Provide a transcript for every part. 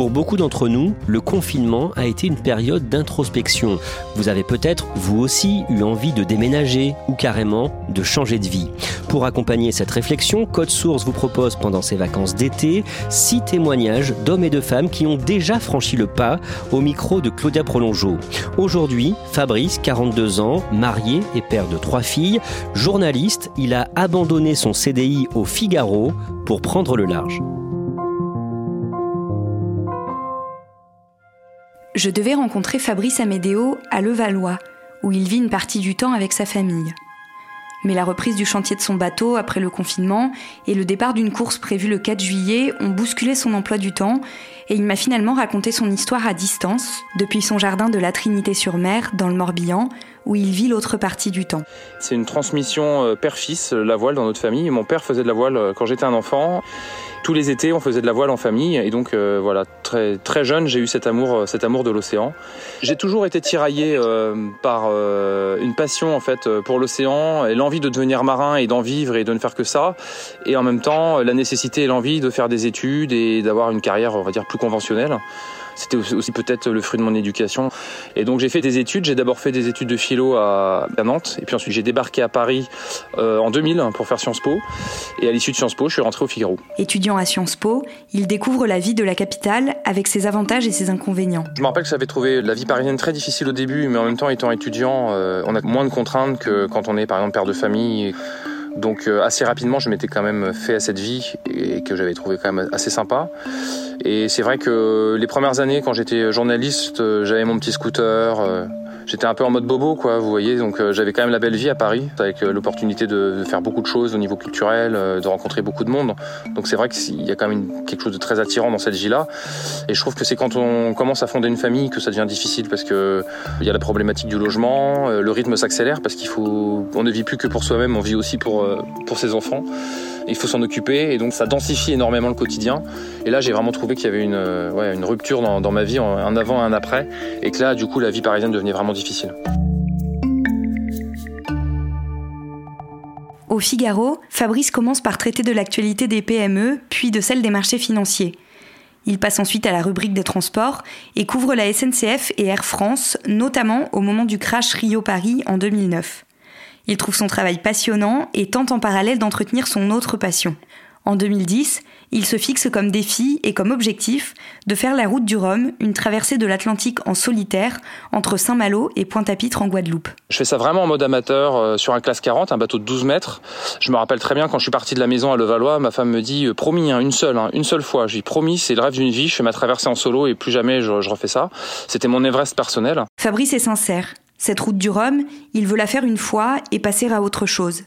Pour beaucoup d'entre nous, le confinement a été une période d'introspection. Vous avez peut-être, vous aussi, eu envie de déménager ou carrément de changer de vie. Pour accompagner cette réflexion, Code Source vous propose pendant ses vacances d'été six témoignages d'hommes et de femmes qui ont déjà franchi le pas au micro de Claudia Prolongeau. Aujourd'hui, Fabrice, 42 ans, marié et père de trois filles, journaliste, il a abandonné son CDI au Figaro pour prendre le large. Je devais rencontrer Fabrice Amédéo à Levallois, où il vit une partie du temps avec sa famille. Mais la reprise du chantier de son bateau après le confinement et le départ d'une course prévue le 4 juillet ont bousculé son emploi du temps et il m'a finalement raconté son histoire à distance, depuis son jardin de la Trinité-sur-Mer, dans le Morbihan, où il vit l'autre partie du temps. C'est une transmission euh, père-fils, la voile dans notre famille. Mon père faisait de la voile euh, quand j'étais un enfant. Tous les étés, on faisait de la voile en famille, et donc euh, voilà, très très jeune, j'ai eu cet amour, euh, cet amour de l'océan. J'ai toujours été tiraillé euh, par euh, une passion en fait pour l'océan et l'envie de devenir marin et d'en vivre et de ne faire que ça, et en même temps la nécessité et l'envie de faire des études et d'avoir une carrière, on va dire, plus conventionnelle. C'était aussi peut-être le fruit de mon éducation. Et donc j'ai fait des études. J'ai d'abord fait des études de philo à, Nantes. Et puis ensuite j'ai débarqué à Paris euh, en 2000 pour faire Sciences Po. Et à l'issue de Sciences Po, je suis rentré au Figaro. Étudiant à Sciences Po, il découvre la vie de la capitale avec ses avantages et ses inconvénients. Je me rappelle que j'avais trouvé la vie parisienne très difficile au début, mais en même temps étant étudiant, euh, on a moins de contraintes que quand on est par exemple père de famille. Donc euh, assez rapidement, je m'étais quand même fait à cette vie et que j'avais trouvé quand même assez sympa. Et c'est vrai que les premières années, quand j'étais journaliste, euh, j'avais mon petit scooter. J'étais un peu en mode bobo, quoi, vous voyez. Donc euh, j'avais quand même la belle vie à Paris, avec euh, l'opportunité de, faire beaucoup de choses au niveau culturel, euh, de rencontrer beaucoup de monde. Donc c'est vrai qu'il y a quand même quelque chose de très attirant dans cette vie-là. Et je trouve que c'est quand on commence à fonder une famille que ça devient difficile parce que il y a la problématique du logement, le rythme s'accélère parce qu'il faut, on ne vit plus que pour soi-même, on vit aussi pour pour ses enfants. Il faut s'en occuper et donc ça densifie énormément le quotidien. Et là, j'ai vraiment trouvé qu'il y avait une, euh, rupture dans, ma vie, un avant et un après, et que là, du coup, la vie parisienne devenait vraiment difficile. Au Figaro, Fabrice commence par traiter de l'actualité des PME, puis de celle des marchés financiers. Il passe ensuite à la rubrique des transports et couvre la SNCF et Air France, notamment au moment du crash Rio-Paris en 2009. Il trouve son travail passionnant et tente en parallèle d'entretenir son autre passion. En 2010, il se fixe comme défi et comme objectif de faire la route du Rhum, une traversée de l'Atlantique en solitaire entre Saint-Malo et Pointe-à-Pitre en Guadeloupe. Je fais ça vraiment en mode amateur euh, sur un classe 40, un bateau de 12 mètres. Je me rappelle très bien quand je suis parti de la maison à Levallois, ma femme me dit euh, promis, hein, une seule, hein, une seule fois. Dis promis, c'est le rêve d'une vie. Je fais ma traversée en solo et plus jamais je, je refais ça. C'était mon Everest personnel. Fabrice est sincère. Cette route du Rhum, il veut la faire une fois et passer à autre chose.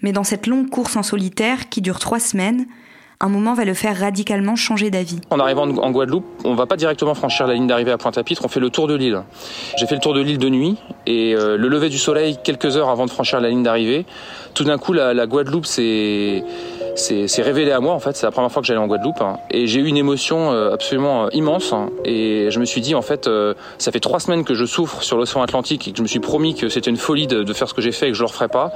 Mais dans cette longue course en solitaire qui dure trois semaines, un moment va le faire radicalement changer d'avis. En arrivant en Guadeloupe, on va pas directement franchir la ligne d'arrivée à Pointe-à-Pitre, on fait le tour de l'île. J'ai fait le tour de l'île de nuit et euh, le lever du soleil quelques heures avant de franchir la ligne d'arrivée. Tout d'un coup, la, Guadeloupe c'est c'est révélé à moi en fait. C'est la première fois que j'allais en Guadeloupe hein. et j'ai eu une émotion euh, absolument euh, immense. Hein. Et je me suis dit en fait, euh, ça fait trois semaines que je souffre sur l'océan Atlantique et que je me suis promis que c'était une folie de, de, faire ce que j'ai fait et que je le referais pas.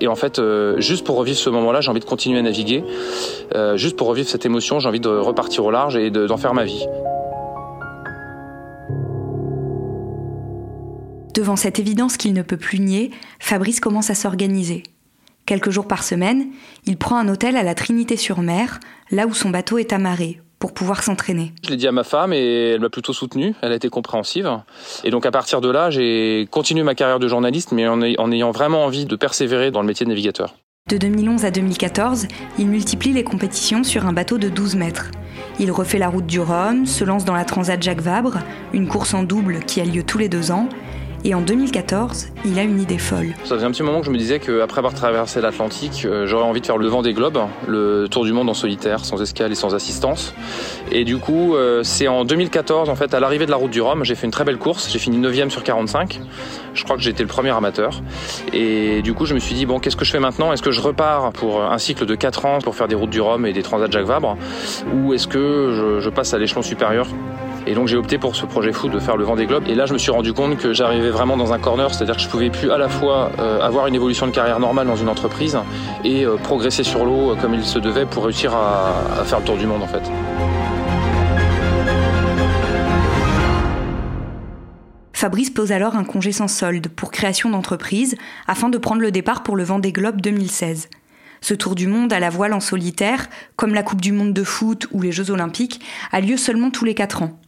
Et en fait, euh, juste pour revivre ce moment-là, j'ai envie de continuer à naviguer. Euh, juste pour revivre cette émotion, j'ai envie de repartir au large et d'en faire ma vie. Devant cette évidence qu'il ne peut plus nier, Fabrice commence à s'organiser. Quelques jours par semaine, il prend un hôtel à la Trinité-sur-Mer, là où son bateau est amarré, pour pouvoir s'entraîner. Je l'ai dit à ma femme et elle m'a plutôt soutenu, elle a été compréhensive. Et donc à partir de là, j'ai continué ma carrière de journaliste, mais en, ayant vraiment envie de persévérer dans le métier de navigateur. De 2011 à 2014, il multiplie les compétitions sur un bateau de 12 mètres. Il refait la route du Rhum, se lance dans la Transat Jacques Vabre, une course en double qui a lieu tous les deux ans, et en 2014, il a une idée folle. Ça faisait un petit moment que je me disais qu'après avoir traversé l'Atlantique, euh, j'aurais envie de faire le vent des globes, le tour du monde en solitaire, sans escale et sans assistance. Et du coup, euh, c'est en 2014, en fait, à l'arrivée de la route du Rhum, j'ai fait une très belle course. J'ai fini 9 sur 45. Je crois que j'étais le premier amateur. Et du coup, je me suis dit, bon, qu'est-ce que je fais maintenant? Est-ce que je repars pour un cycle de 4 ans pour faire des routes du Rhum et des transats Jacques Vabre? Ou est-ce que je passe à l'échelon supérieur? Et donc j'ai opté pour ce projet fou de faire le vent des globes. Et là, je me suis rendu compte que j'arrivais vraiment dans un corner, c'est-à-dire que je pouvais plus à la fois euh, avoir une évolution de carrière normale dans une entreprise et euh, progresser sur l'eau euh, comme il se devait pour réussir à, faire le tour du monde en fait. Fabrice pose alors un congé sans solde pour création d'entreprise afin de prendre le départ pour le vent des globes 2016. Ce tour du monde à la voile en solitaire, comme la Coupe du monde de foot ou les Jeux olympiques, a lieu seulement tous les 4 ans.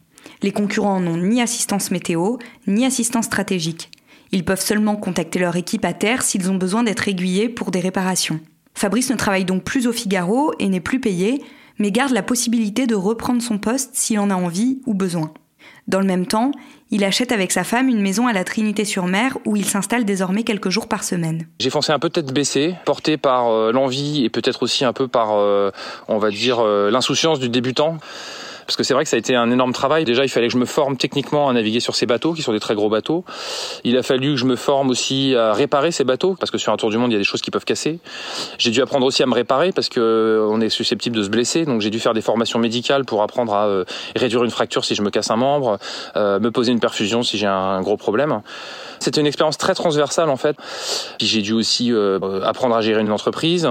Les concurrents n'ont ni assistance météo, ni assistance stratégique. Ils peuvent seulement contacter leur équipe à terre s'ils ont besoin d'être aiguillés pour des réparations. Fabrice ne travaille donc plus au Figaro et n'est plus payé, mais garde la possibilité de reprendre son poste s'il en a envie ou besoin. Dans le même temps, il achète avec sa femme une maison à la Trinité-sur-Mer où il s'installe désormais quelques jours par semaine. J'ai foncé un peu tête baissée, porté par euh, l'envie et peut-être aussi un peu par, euh, on va dire, euh, l'insouciance du débutant. Parce que c'est vrai que ça a été un énorme travail. Déjà, il fallait que je me forme techniquement à naviguer sur ces bateaux, qui sont des très gros bateaux. Il a fallu que je me forme aussi à réparer ces bateaux, parce que sur un tour du monde, il y a des choses qui peuvent casser. J'ai dû apprendre aussi à me réparer, parce que euh, on est susceptible de se blesser. Donc j'ai dû faire des formations médicales pour apprendre à euh, réduire une fracture si je me casse un membre, euh, me poser une perfusion si j'ai un gros problème. C'était une expérience très transversale en fait. J'ai dû aussi apprendre à gérer une entreprise,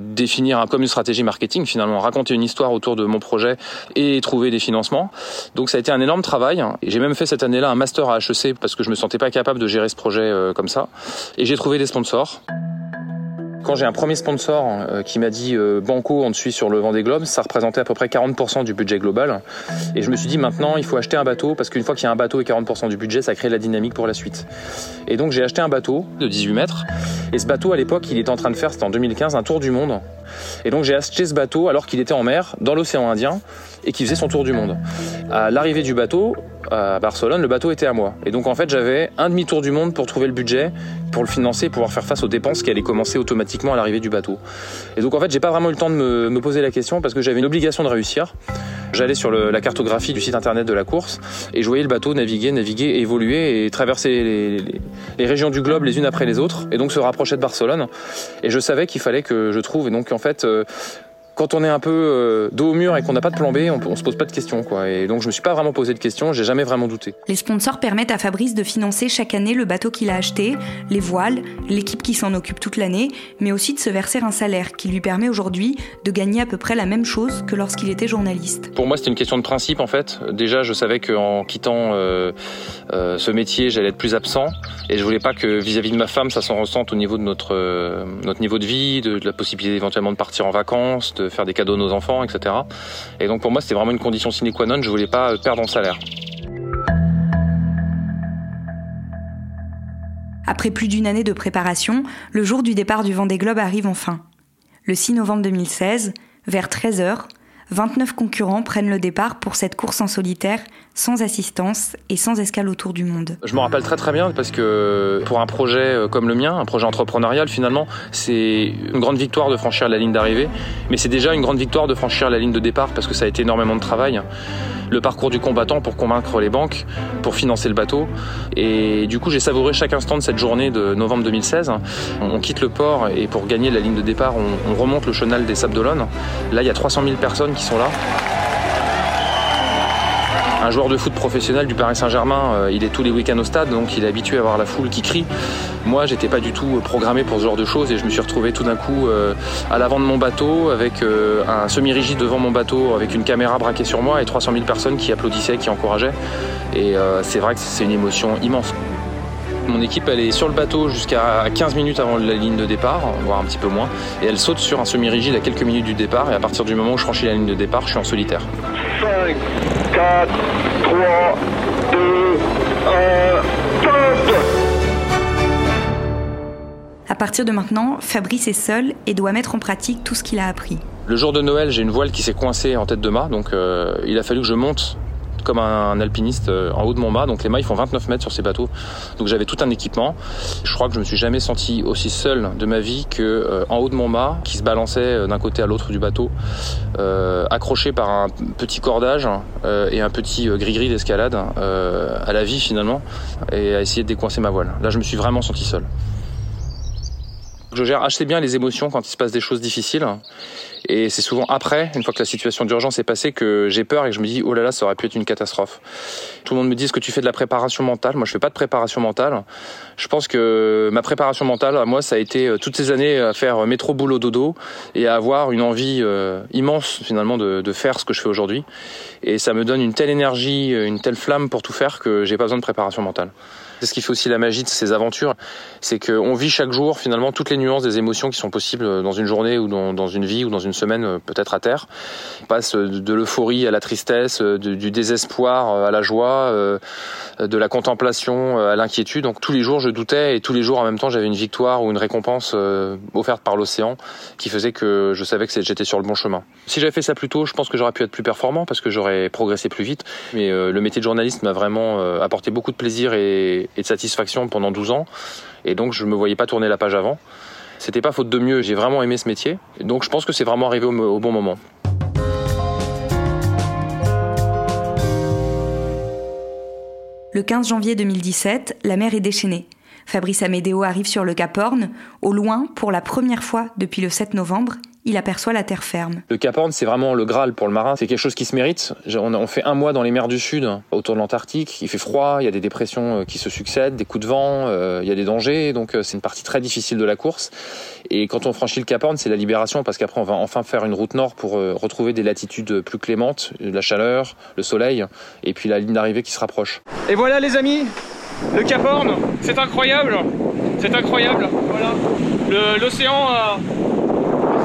définir un, comme une stratégie marketing finalement, raconter une histoire autour de mon projet et trouver des financements. Donc ça a été un énorme travail. J'ai même fait cette année-là un master à HEC parce que je me sentais pas capable de gérer ce projet euh, comme ça. Et j'ai trouvé des sponsors. Quand j'ai un premier sponsor euh, qui m'a dit euh, Banco, on te suit sur le Vendée Globe, ça représentait à peu près 40% du budget global. Et je me suis dit maintenant, il faut acheter un bateau parce qu'une fois qu'il y a un bateau et 40% du budget, ça crée la dynamique pour la suite. Et donc j'ai acheté un bateau de 18 mètres. Et ce bateau, à l'époque, il était en train de faire, c'était en 2015, un tour du monde. Et donc j'ai acheté ce bateau alors qu'il était en mer, dans l'océan Indien, et qui faisait son tour du monde. À l'arrivée du bateau, à Barcelone, le bateau était à moi. Et donc en fait, j'avais un demi-tour du monde pour trouver le budget, pour le financer, pouvoir faire face aux dépenses qui allaient commencer automatiquement à l'arrivée du bateau. Et donc en fait, j'ai pas vraiment eu le temps de me, poser la question parce que j'avais une obligation de réussir. J'allais sur la cartographie du site internet de la course et je voyais le bateau naviguer, naviguer, évoluer et traverser les, régions du globe les unes après les autres et donc se rapprocher de Barcelone. Et je savais qu'il fallait que je trouve. Et donc en fait, euh, quand on est un peu euh, dos au mur et qu'on n'a pas de plan B, on, on, se pose pas de questions, quoi. Et donc je me suis pas vraiment posé de questions, j'ai jamais vraiment douté. Les sponsors permettent à Fabrice de financer chaque année le bateau qu'il a acheté, les voiles, l'équipe qui s'en occupe toute l'année, mais aussi de se verser un salaire qui lui permet aujourd'hui de gagner à peu près la même chose que lorsqu'il était journaliste. Pour moi, c'était une question de principe en fait. Déjà, je savais qu'en quittant euh, euh, ce métier, j'allais être plus absent, et je voulais pas que vis-à-vis de ma femme, ça s'en ressente au niveau de notre euh, notre niveau de vie, de, de la possibilité éventuellement de partir en vacances, faire des cadeaux à nos enfants, etc. Et donc pour moi, c'était vraiment une condition sine qua non. Je voulais pas perdre en salaire. Après plus d'une année de préparation, le jour du départ du Vendée Globe arrive enfin. Le 6 novembre 2016, vers 13h, 29 concurrents prennent le départ pour cette course en solitaire, sans assistance et sans escale autour du monde. Je me rappelle très très bien parce que pour un projet euh, comme le mien, un projet entrepreneurial finalement, c'est une grande victoire de franchir la ligne d'arrivée, mais c'est déjà une grande victoire de franchir la ligne de départ parce que ça a été énormément de travail le parcours du combattant pour convaincre les banques, pour financer le bateau. Et du coup, j'ai savouré chaque instant de cette journée de novembre 2016. On quitte le port et pour gagner la ligne de départ, on, remonte le chenal des Sables d'Olonne. Là, il y a 300 000 personnes qui sont là. Un joueur de foot professionnel du Paris Saint-Germain, euh, il est tous les week-ends au stade, donc il est habitué à voir la foule qui crie. Moi, j'étais pas du tout programmé pour ce genre de choses et je me suis retrouvé tout d'un coup euh, à l'avant de mon bateau avec euh, un semi-rigide devant mon bateau avec une caméra braquée sur moi et 300 000 personnes qui applaudissaient, qui encourageaient. Et c'est vrai que c'est une émotion immense. Mon équipe, elle est sur le bateau jusqu'à 15 minutes avant la ligne de départ, voire un petit peu moins, et elle saute sur un semi-rigide à quelques minutes du départ, et à partir du moment où je franchis la ligne de départ, je suis en solitaire. 5, 4, 3, 2, 1, top À partir de maintenant, Fabrice est seul et doit mettre en pratique tout ce qu'il a appris. Le jour de Noël, j'ai une voile qui s'est coincée en tête de mât, donc euh, il a fallu que je monte comme un alpiniste euh, en haut de mon mât. Donc les ils font 29 mètres sur ces bateaux. Donc j'avais tout un équipement. Je crois que je me suis jamais senti aussi seul de ma vie que euh, en haut de mon mât, qui se balançait euh, d'un côté à l'autre du bateau, accroché par un petit cordage et un petit gris-gris d'escalade à la vie finalement, et à essayer de décoincer ma voile. Là je me suis vraiment senti seul. Je gère assez bien les émotions quand il se passe des choses difficiles. Et c'est souvent après, une fois que la situation d'urgence est passée, que j'ai peur et que je me dis, oh là là, ça aurait pu être une catastrophe. Tout le monde me dit, est-ce que tu fais de la préparation mentale? Moi, je fais pas de préparation mentale. Je pense que ma préparation mentale, moi, ça a été euh, toutes ces années à faire métro boulot dodo et à avoir une envie euh, immense finalement de, de faire ce que je fais aujourd'hui. Et ça me donne une telle énergie, une telle flamme pour tout faire que j'ai pas besoin de préparation mentale. C'est ce qui fait aussi la magie de ces aventures, c'est qu'on vit chaque jour finalement toutes les nuances des émotions qui sont possibles dans une journée ou dans, une vie ou dans une semaine euh, peut-être à terre. On passe de l'euphorie à la tristesse, euh, du désespoir euh, à la joie, de la contemplation à l'inquiétude. Donc tous les jours je doutais et tous les jours en même temps j'avais une victoire ou une récompense offerte par l'océan qui faisait que je savais que j'étais sur le bon chemin. Si j'avais fait ça plus tôt, je pense que j'aurais pu être plus performant parce que j'aurais progressé plus vite. Mais le métier de journaliste m'a vraiment apporté beaucoup de plaisir et, et de satisfaction pendant 12 ans. Et donc, je ne me voyais pas tourner la page avant. C'était pas faute de mieux, j'ai vraiment aimé ce métier. Donc, je pense que c'est vraiment arrivé au, au bon moment. Le 15 janvier 2017, la mer est déchaînée. Fabrice Amédéo arrive sur le Cap Horn. Au loin, pour la première fois depuis le 7 novembre, il aperçoit la terre ferme. Le Cap Horn, c'est vraiment le Graal pour le marin. C'est quelque chose qui se mérite. On fait un mois dans les mers du Sud, autour de l'Antarctique. Il fait froid, il y a des dépressions euh, qui se succèdent, des coups de vent, euh, il y a des dangers. Donc euh, c'est une partie très difficile de la course. Et quand on franchit le Cap Horn, c'est la libération parce qu'après on va enfin faire une route nord pour retrouver des latitudes plus clémentes, la chaleur, le soleil, et puis la ligne d'arrivée qui se rapproche. Et voilà les amis, le Cap Horn, c'est incroyable. C'est incroyable. Voilà. L'océan a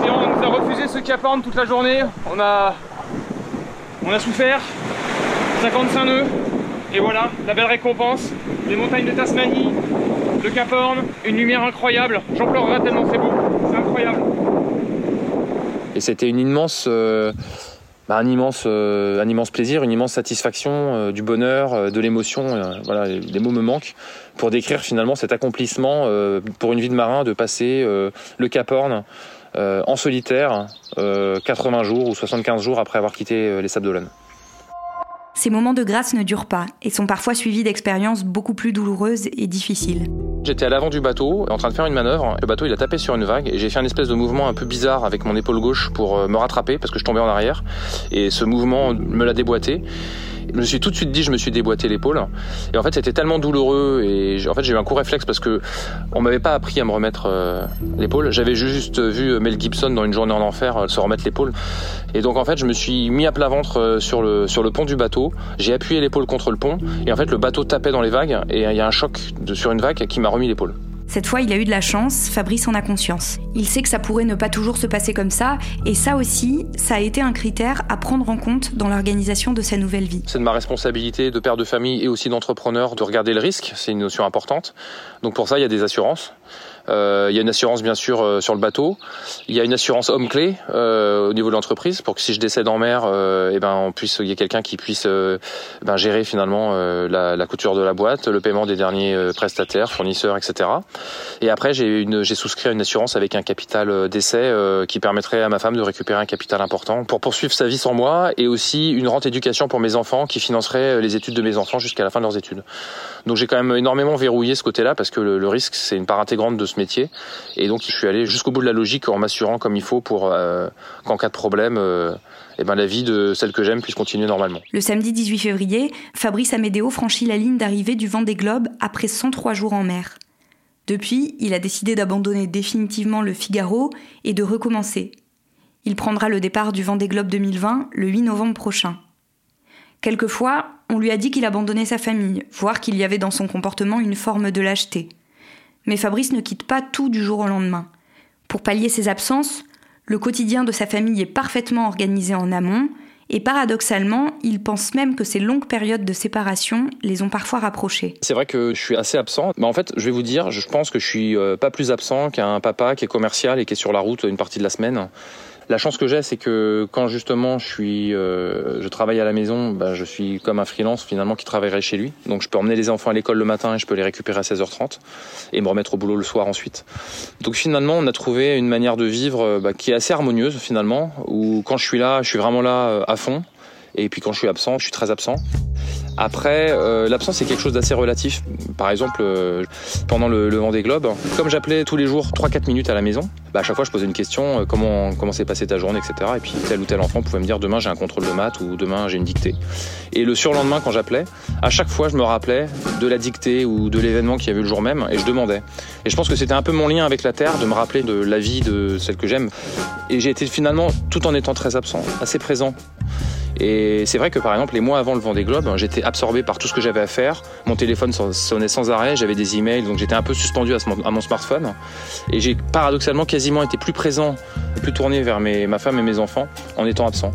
on nous a refusé ce Horn toute la journée. On a, souffert. 55 nœuds. Et voilà, la belle récompense. Les montagnes de Tasmanie, le Cap Horn, une lumière incroyable. J'en pleurerai tellement c'est beau. C'est incroyable. Et c'était. Euh, bah, un, immense, euh, un immense plaisir, une immense satisfaction, euh, du bonheur, de l'émotion. voilà, les mots me manquent pour décrire finalement cet accomplissement pour une vie de marin de passer le Cap Horn euh, en solitaire 80 euh, jours ou 75 jours après avoir quitté euh, les Sables d'Olonne. Ces moments de grâce ne durent pas et sont parfois suivis d'expériences beaucoup plus douloureuses et difficiles. J'étais à l'avant du bateau, en train de faire une manœuvre. Le bateau, il a tapé sur une vague et j'ai fait un espèce de mouvement un peu bizarre avec mon épaule gauche pour me rattraper parce que je tombais en arrière. Et ce mouvement me l'a déboîté. Je me suis tout de suite dit, je me suis déboîté l'épaule. Et en fait, c'était tellement douloureux et en fait, j'ai eu un coup réflexe parce que on m'avait pas appris à me remettre euh, l'épaule. J'avais juste vu Mel Gibson dans une journée en enfer euh, se remettre l'épaule. Et donc, en fait, je me suis mis à plat ventre euh, sur le, pont du bateau. J'ai appuyé l'épaule contre le pont et en fait, le bateau tapait dans les vagues et il y a un choc sur une vague qui m'a remis l'épaule. Cette fois, il a eu de la chance, Fabrice en a conscience. Il sait que ça pourrait ne pas toujours se passer comme ça, et ça aussi, ça a été un critère à prendre en compte dans l'organisation de sa nouvelle vie. C'est de ma responsabilité de père de famille et aussi d'entrepreneur de regarder le risque, c'est une notion importante. Donc pour ça, il y a des assurances. Euh, il y a une assurance bien sûr euh, sur le bateau. Il y a une assurance homme clé euh, au niveau de l'entreprise pour que si je décède en mer, et eh ben on puisse, il y ait quelqu'un qui puisse ben, gérer finalement la, la, couture de la boîte, le paiement des derniers prestataires, fournisseurs, etc. Et après j'ai une, j'ai souscrit à une assurance avec un capital d'essai qui permettrait à ma femme de récupérer un capital important pour poursuivre sa vie sans moi et aussi une rente éducation pour mes enfants qui financerait les études de mes enfants jusqu'à la fin de leurs études. Donc j'ai quand même énormément verrouillé ce côté-là parce que le, le risque c'est une part intégrante de métier. Et donc, je suis allé jusqu'au bout de la logique en m'assurant comme il faut pour euh, qu'en cas de problème, euh, eh ben, la vie de celle que j'aime puisse continuer normalement. Le samedi 18 février, Fabrice Amédéo franchit la ligne d'arrivée du Vendée Globe après 103 jours en mer. Depuis, il a décidé d'abandonner définitivement le Figaro et de recommencer. Il prendra le départ du Vendée Globe 2020 le 8 novembre prochain. Quelquefois, on lui a dit qu'il abandonnait sa famille, voire qu'il y avait dans son comportement une forme de lâcheté. Mais Fabrice ne quitte pas tout du jour au lendemain. Pour pallier ses absences, le quotidien de sa famille est parfaitement organisé en amont, et paradoxalement, il pense même que ces longues périodes de séparation les ont parfois rapprochés. C'est vrai que je suis assez absent. Mais en fait, je vais vous dire, je pense que je suis euh, pas plus absent qu'un papa qui est commercial et qui est sur la route une partie de la semaine. La chance que j'ai, c'est que quand justement je suis, euh, je travaille à la maison, bah, je suis comme un freelance finalement qui travaillerait chez lui. Donc je peux emmener les enfants à l'école le matin et je peux les récupérer à 16h30 et me remettre au boulot le soir ensuite. Donc finalement, on a trouvé une manière de vivre bah, qui est assez harmonieuse finalement, où quand je suis là, je suis vraiment là euh, à fond. Et puis quand je suis absent, je suis très absent. Après, euh, l'absence c'est quelque chose d'assez relatif. Par exemple, euh, pendant le, le Vendée Globe, comme j'appelais tous les jours 3-4 minutes à la maison, bah, à chaque fois je posais une question, euh, comment comment s'est passée ta journée, etc. Et puis tel ou tel enfant pouvait me dire demain j'ai un contrôle de maths ou demain j'ai une dictée. Et le surlendemain quand j'appelais, à chaque fois je me rappelais de la dictée ou de l'événement qui avait eu le jour même et je demandais. Et je pense que c'était un peu mon lien avec la Terre de me rappeler de la vie de celle que j'aime. Et j'ai été finalement, tout en étant très absent, assez présent. Et c'est vrai que par exemple, les mois avant le Vendée Globe, j'étais absorbé par tout ce que j'avais à faire. Mon téléphone sonnait sans arrêt, j'avais des emails, donc j'étais un peu suspendu à, mon smartphone. Et j'ai paradoxalement quasiment été plus présent, plus tourné vers ma femme et mes enfants en étant absent.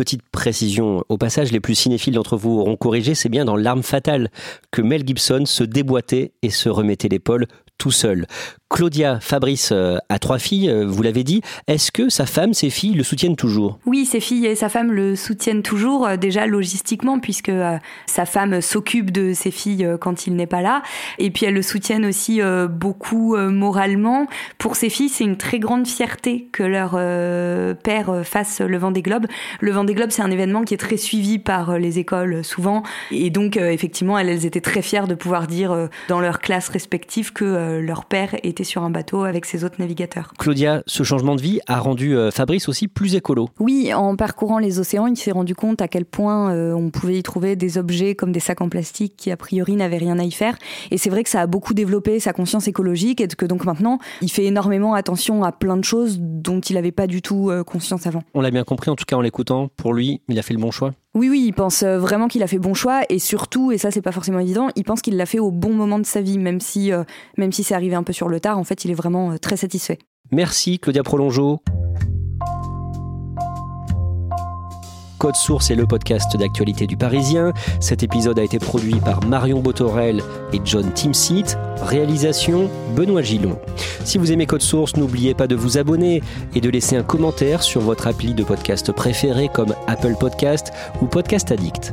Petite précision, au passage, les plus cinéphiles d'entre vous auront corrigé, c'est bien dans L'arme fatale que Mel Gibson se déboîtait et se remettait l'épaule tout seul. Claudia Fabrice euh, a trois filles, euh, vous l'avez dit. Est-ce que sa femme, ses filles le soutiennent toujours? Oui, ses filles et sa femme le soutiennent toujours, euh, déjà logistiquement, puisque sa femme s'occupe de ses filles quand il n'est pas là. Et puis elles le soutiennent aussi beaucoup moralement. Pour ses filles, c'est une très grande fierté que leur père fasse le Vendée Globe. Le Vendée Globe, c'est un événement qui est très suivi par les écoles souvent. Et donc, effectivement, elles, elles étaient très fières de pouvoir dire dans leurs classes respectives que leur père était sur un bateau avec ses autres navigateurs. Claudia, ce changement de vie a rendu euh, Fabrice aussi plus écolo. Oui, en parcourant les océans, il s'est rendu compte à quel point euh, on pouvait y trouver des objets comme des sacs en plastique qui a priori n'avaient rien à y faire. Et c'est vrai que ça a beaucoup développé sa conscience écologique et que donc maintenant, il fait énormément attention à plein de choses dont il n'avait pas du tout euh, conscience avant. On l'a bien compris en tout cas en l'écoutant. Pour lui, il a fait le bon choix. Oui, oui, il pense vraiment qu'il a fait bon choix et surtout, et ça c'est pas forcément évident, il pense qu'il l'a fait au bon moment de sa vie, même si, même si c'est arrivé un peu sur le tard. En fait, il est vraiment très satisfait. Merci Claudia Prolongeau. Code Source est le podcast d'actualité du Parisien. Cet épisode a été produit par Marion Botorel et John Timsit. Réalisation Benoît Gillon. Si vous aimez Code Source, n'oubliez pas de vous abonner et de laisser un commentaire sur votre appli de podcast préféré comme Apple Podcast ou Podcast Addict.